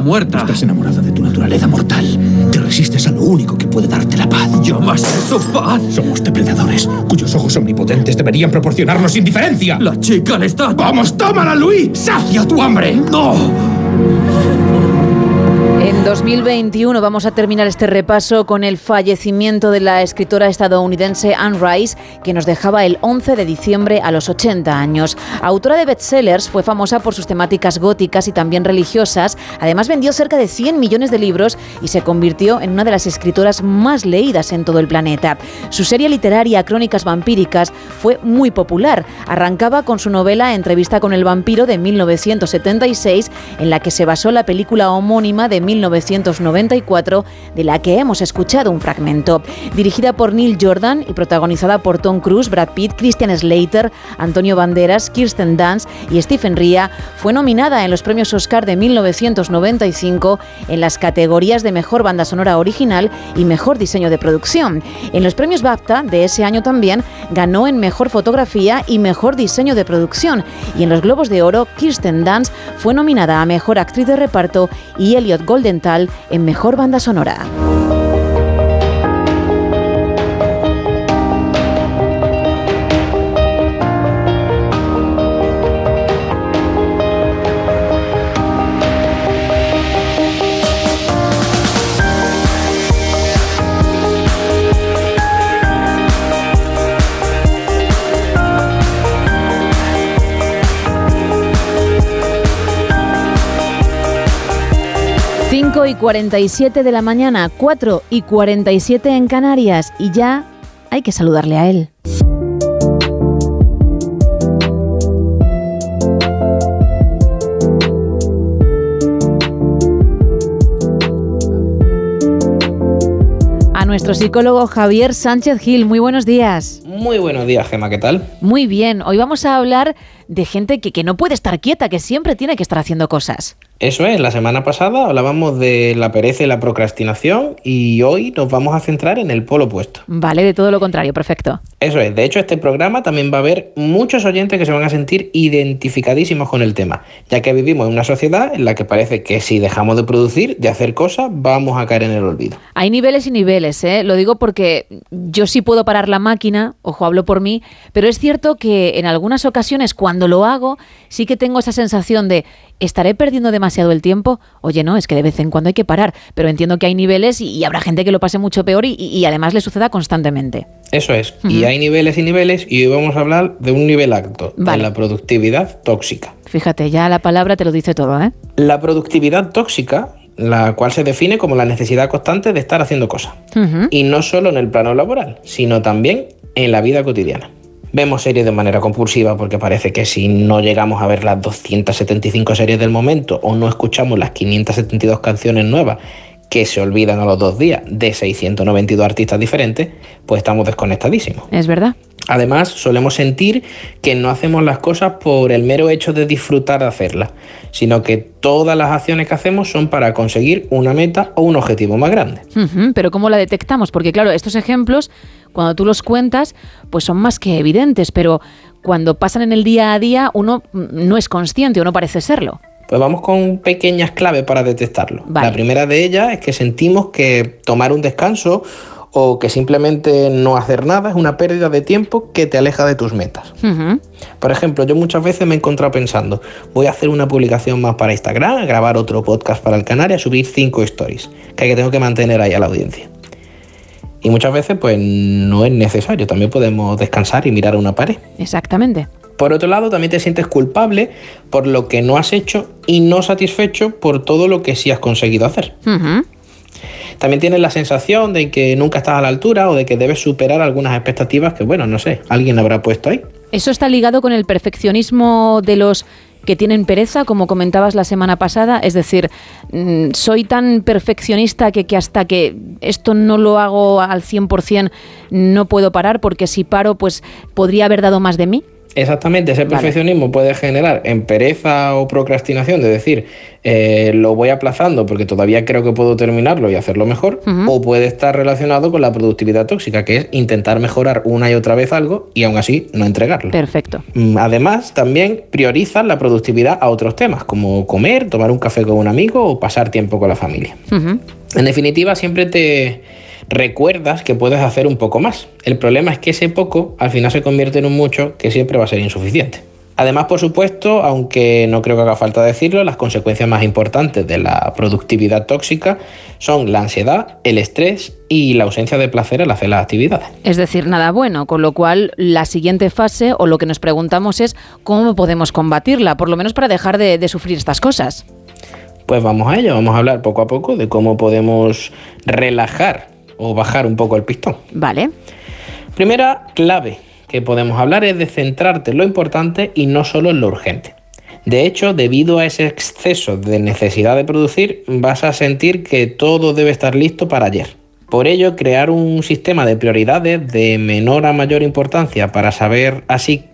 Muerta. Estás enamorada de tu naturaleza mortal. Te resistes a lo único que puede darte la paz. ¿Llamas eso paz? Somos depredadores, cuyos ojos omnipotentes deberían proporcionarnos indiferencia. La chica le está... ¡Vamos, tómala, Louis! ¡Sacia tu hambre! ¡No! En 2021 vamos a terminar este repaso con el fallecimiento de la escritora estadounidense Anne Rice, que nos dejaba el 11 de diciembre a los 80 años. Autora de bestsellers, fue famosa por sus temáticas góticas y también religiosas. Además vendió cerca de 100 millones de libros y se convirtió en una de las escritoras más leídas en todo el planeta. Su serie literaria Crónicas vampíricas fue muy popular. Arrancaba con su novela Entrevista con el vampiro de 1976, en la que se basó la película homónima de 19 1994, de la que hemos escuchado un fragmento. Dirigida por Neil Jordan y protagonizada por Tom Cruise, Brad Pitt, Christian Slater, Antonio Banderas, Kirsten Dunst y Stephen Ria, fue nominada en los premios Oscar de 1995 en las categorías de Mejor Banda Sonora Original y Mejor Diseño de Producción. En los premios BAFTA de ese año también ganó en Mejor Fotografía y Mejor Diseño de Producción. Y en los Globos de Oro, Kirsten Dunst fue nominada a Mejor Actriz de Reparto y Elliot Golden en Mejor Banda Sonora. 5 y 47 de la mañana, 4 y 47 en Canarias y ya hay que saludarle a él. A nuestro psicólogo Javier Sánchez Gil, muy buenos días. Muy buenos días, Gema, ¿qué tal? Muy bien, hoy vamos a hablar de gente que, que no puede estar quieta, que siempre tiene que estar haciendo cosas. Eso es, la semana pasada hablábamos de la pereza y la procrastinación y hoy nos vamos a centrar en el polo opuesto. Vale, de todo lo contrario, perfecto. Eso es, de hecho este programa también va a haber muchos oyentes que se van a sentir identificadísimos con el tema, ya que vivimos en una sociedad en la que parece que si dejamos de producir, de hacer cosas, vamos a caer en el olvido. Hay niveles y niveles, ¿eh? lo digo porque yo sí puedo parar la máquina, ojo, hablo por mí, pero es cierto que en algunas ocasiones cuando lo hago sí que tengo esa sensación de ¿estaré perdiendo demasiado el tiempo? Oye, no, es que de vez en cuando hay que parar, pero entiendo que hay niveles y, habrá gente que lo pase mucho peor y, además le suceda constantemente. Eso es, y hay niveles y niveles y hoy vamos a hablar de un nivel alto, de la productividad tóxica. Fíjate, ya la palabra te lo dice todo, ¿eh? La productividad tóxica la cual se define como la necesidad constante de estar haciendo cosas. Y no solo en el plano laboral, sino también en la vida cotidiana. Vemos series de manera compulsiva porque parece que si no llegamos a ver las 275 series del momento o no escuchamos las 572 canciones nuevas que se olvidan a los dos días de 692 artistas diferentes, pues estamos desconectadísimos. Es verdad. Además, solemos sentir que no hacemos las cosas por el mero hecho de disfrutar de hacerlas, sino que todas las acciones que hacemos son para conseguir una meta o un objetivo más grande. pero ¿cómo la detectamos? Porque claro, estos ejemplos, cuando tú los cuentas, pues son más que evidentes, pero cuando pasan en el día a día uno no es consciente o no parece serlo. Pues vamos con pequeñas claves para detectarlo. La primera de ellas es que sentimos que tomar un descanso o que simplemente no hacer nada es una pérdida de tiempo que te aleja de tus metas. Por ejemplo, yo muchas veces me he encontrado pensando, voy a hacer una publicación más para Instagram, grabar otro podcast para el canal y a subir cinco stories, que, que tengo que mantener ahí a la audiencia. Y muchas veces pues no es necesario, también podemos descansar y mirar a una pared. Exactamente. Por otro lado, también te sientes culpable por lo que no has hecho y no satisfecho por todo lo que sí has conseguido hacer. También tienes la sensación de que nunca estás a la altura o de que debes superar algunas expectativas que, bueno, no sé, alguien habrá puesto ahí. Eso está ligado con el perfeccionismo de los que tienen pereza, como comentabas la semana pasada, es decir, mm, soy tan perfeccionista que, que hasta que esto no lo hago al 100% no puedo parar porque si paro pues podría haber dado más de mí. Exactamente, ese perfeccionismo puede generar en pereza o procrastinación, de decir, eh, lo voy aplazando porque todavía creo que puedo terminarlo y hacerlo mejor, o puede estar relacionado con la productividad tóxica, que es intentar mejorar una y otra vez algo y aún así no entregarlo. Perfecto. Mm, además, también priorizan la productividad a otros temas, como comer, tomar un café con un amigo o pasar tiempo con la familia. En definitiva, siempre te recuerdas que puedes hacer un poco más. El problema es que ese poco al final se convierte en un mucho que siempre va a ser insuficiente. Además, por supuesto, aunque no creo que haga falta decirlo, las consecuencias más importantes de la productividad tóxica son la ansiedad, el estrés y la ausencia de placer al hacer las actividades. Es decir, nada bueno, con lo cual la siguiente fase o lo que nos preguntamos es cómo podemos combatirla, por lo menos para dejar de, de sufrir estas cosas. Pues vamos a ello, vamos a hablar poco a poco de cómo podemos relajar o bajar un poco el pistón. Vale. Primera clave que podemos hablar es de centrarte en lo importante y no solo en lo urgente. De hecho, debido a ese exceso de necesidad de producir, vas a sentir que todo debe estar listo para ayer. Por ello, crear un sistema de prioridades de menor a mayor importancia para saber así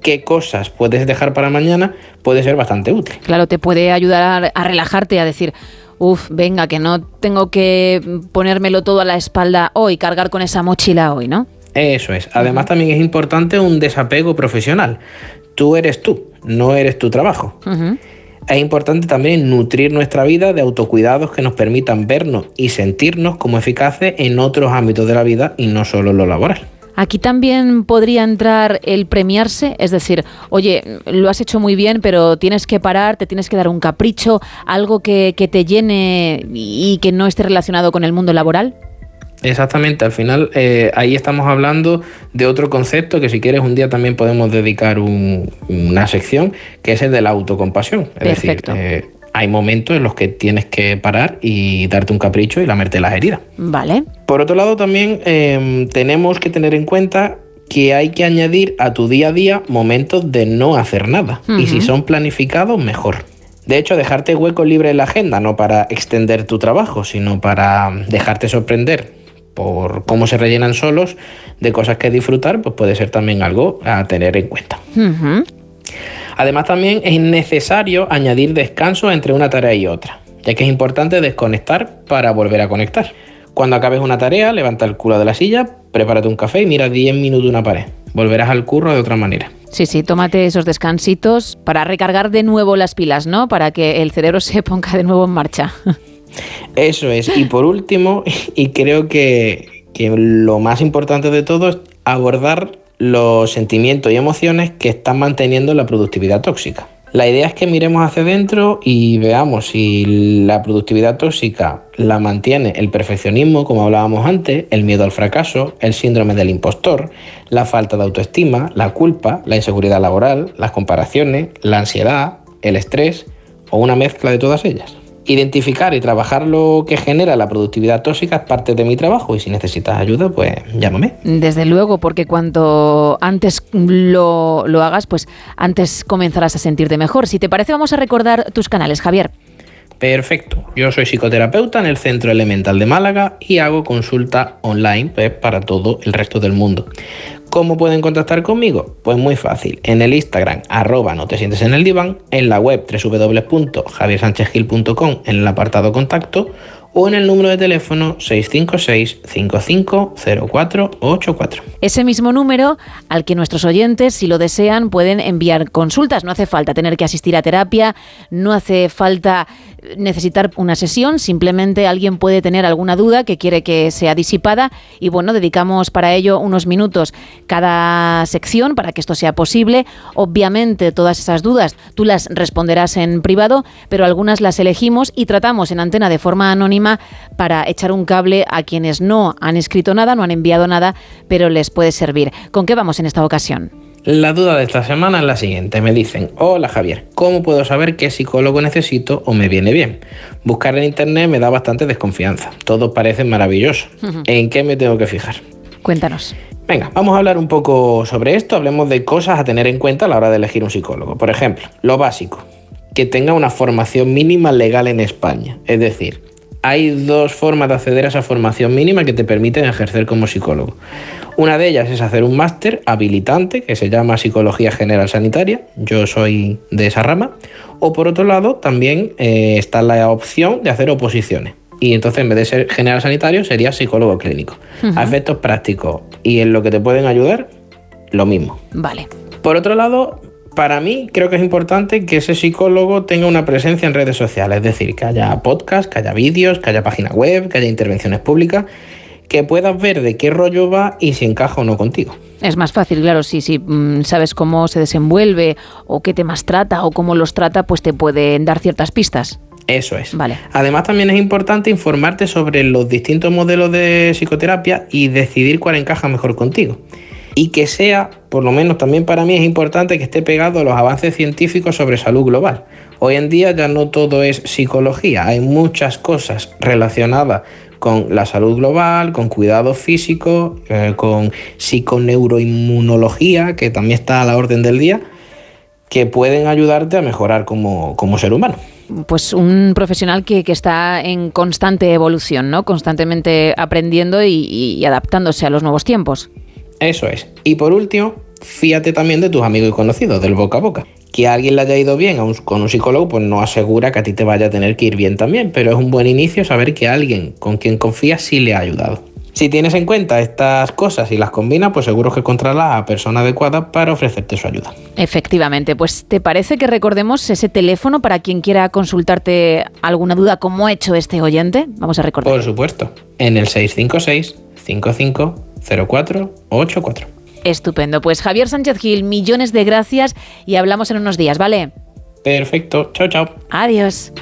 qué cosas puedes dejar para mañana puede ser bastante útil. Claro, te puede ayudar a relajarte, a decir, uff, venga, que no tengo que ponérmelo todo a la espalda hoy, cargar con esa mochila hoy, ¿no? Eso es. Además también es importante un desapego profesional. Tú eres tú, no eres tu trabajo. Es importante también nutrir nuestra vida de autocuidados que nos permitan vernos y sentirnos como eficaces en otros ámbitos de la vida y no solo en lo laboral. Aquí también podría entrar el premiarse, es decir, oye, lo has hecho muy bien, pero tienes que parar, te tienes que dar un capricho, algo que, que te llene y que no esté relacionado con el mundo laboral. Exactamente, al final eh, ahí estamos hablando de otro concepto que si quieres un día también podemos dedicar un- una sección, que es el de la autocompasión. Es Perfecto. decir, eh, hay momentos en los que tienes que parar y darte un capricho y lamerte las heridas. Vale. Por otro lado, también eh, tenemos que tener en cuenta que hay que añadir a tu día a día momentos de no hacer nada. Y si son planificados, mejor. De hecho, dejarte hueco libre en la agenda, no para extender tu trabajo, sino para dejarte sorprender por cómo se rellenan solos de cosas que disfrutar, pues puede ser también algo a tener en cuenta. Además también es necesario añadir descanso entre una tarea y otra, ya que es importante desconectar para volver a conectar. Cuando acabes una tarea, levanta el culo de la silla, prepárate un café y mira 10 minutos una pared. Volverás al curro de otra manera. Sí, sí, tómate esos descansitos para recargar de nuevo las pilas, ¿no? Para que el cerebro se ponga de nuevo en marcha. Eso es. Y por último, y creo que, que lo más importante de todo es abordar los sentimientos y emociones que están manteniendo la productividad tóxica. La idea es que miremos hacia adentro y veamos si la productividad tóxica la mantiene el perfeccionismo, como hablábamos antes, el miedo al fracaso, el síndrome del impostor, la falta de autoestima, la culpa, la inseguridad laboral, las comparaciones, la ansiedad, el estrés o una mezcla de todas ellas. Identificar y trabajar lo que genera la productividad tóxica es parte de mi trabajo y si necesitas ayuda, pues llámame. Desde luego, porque cuanto antes lo, lo hagas, pues antes comenzarás a sentirte mejor. Si te parece, vamos a recordar tus canales, Javier. Perfecto. Yo soy psicoterapeuta en el Centro Elemental de Málaga y hago consulta online pues, para todo el resto del mundo. ¿Cómo pueden contactar conmigo? Pues muy fácil. En el Instagram, arroba no te sientes en el diván, en la web www.javiersanchezgil.com en el apartado contacto o en el número de teléfono 656 550484. Ese mismo número al que nuestros oyentes, si lo desean, pueden enviar consultas. No hace falta tener que asistir a terapia, no hace falta necesitar una sesión, simplemente alguien puede tener alguna duda que quiere que sea disipada y bueno, dedicamos para ello unos minutos cada sección para que esto sea posible. Obviamente todas esas dudas tú las responderás en privado, pero algunas las elegimos y tratamos en antena de forma anónima para echar un cable a quienes no han escrito nada, no han enviado nada, pero les puede servir. ¿Con qué vamos en esta ocasión? La duda de esta semana es la siguiente. Me dicen, hola Javier, ¿cómo puedo saber qué psicólogo necesito o me viene bien? Buscar en internet me da bastante desconfianza. Todo parece maravilloso. ¿En qué me tengo que fijar? Cuéntanos. Venga, vamos a hablar un poco sobre esto. Hablemos de cosas a tener en cuenta a la hora de elegir un psicólogo. Por ejemplo, lo básico, que tenga una formación mínima legal en España. Es decir, hay dos formas de acceder a esa formación mínima que te permiten ejercer como psicólogo. Una de ellas es hacer un máster habilitante que se llama Psicología General Sanitaria. Yo soy de esa rama. O por otro lado, también eh, está la opción de hacer oposiciones. Y entonces en vez de ser general sanitario sería psicólogo clínico. Ujú. A efectos prácticos y en lo que te pueden ayudar, lo mismo. Vale. Por otro lado, para mí creo que es importante que ese psicólogo tenga una presencia en redes sociales, es decir, que haya podcast, que haya vídeos, que haya página web, que haya intervenciones públicas, que puedas ver de qué rollo va y si encaja o no contigo. Es más fácil, claro, si, si mm, sabes cómo se desenvuelve o qué temas trata o cómo los trata, pues te pueden dar ciertas pistas. Eso es. Vale. Además también es importante informarte sobre los distintos modelos de psicoterapia y decidir cuál encaja mejor contigo. Y que sea, por lo menos también para mí es importante que esté pegado a los avances científicos sobre salud global. Hoy en día ya no todo es psicología, hay muchas cosas relacionadas con la salud global, con cuidados físicos, eh, con psiconeuroinmunología, que también está a la orden del día, que pueden ayudarte a mejorar como, como ser humano. Pues un profesional que, que, está en constante evolución, ¿no? Constantemente aprendiendo y, y adaptándose a los nuevos tiempos. Eso es. Y por último, fíjate también de tus amigos y conocidos, del boca a boca. Que a alguien le haya ido bien a un, con un psicólogo, pues no asegura que a ti te vaya a tener que ir bien también, pero es un buen inicio saber que alguien con quien confías sí le ha ayudado. Si tienes en cuenta estas cosas y las combinas, pues seguro que encontrarás a la persona adecuada para ofrecerte su ayuda. Efectivamente, pues ¿te parece que recordemos ese teléfono para quien quiera consultarte alguna duda como ha hecho este oyente? Vamos a recordar. Por supuesto, en el 656 550484. Estupendo. Pues Javier Sánchez Gil, millones de gracias y hablamos en unos días, ¿vale? Perfecto. Chao, chao. Adiós.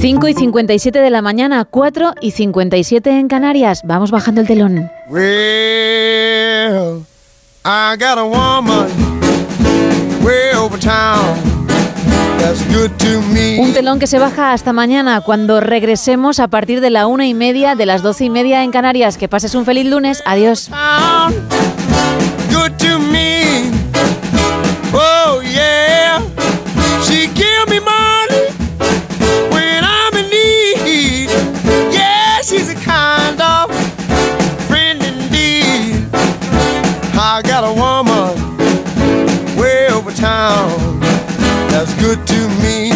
Cinco y 57 de la mañana, 4 y 57 en Canarias. Vamos bajando el telón. Well, I got a woman. Un telón que se baja hasta mañana cuando regresemos a partir de la una y media, de las doce y media en Canarias. Que pases un feliz lunes. Adiós. Good to me. Oh yeah. She good to me.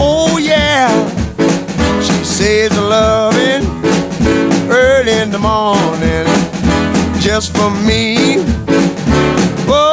Oh yeah, she says loving early in the morning just for me.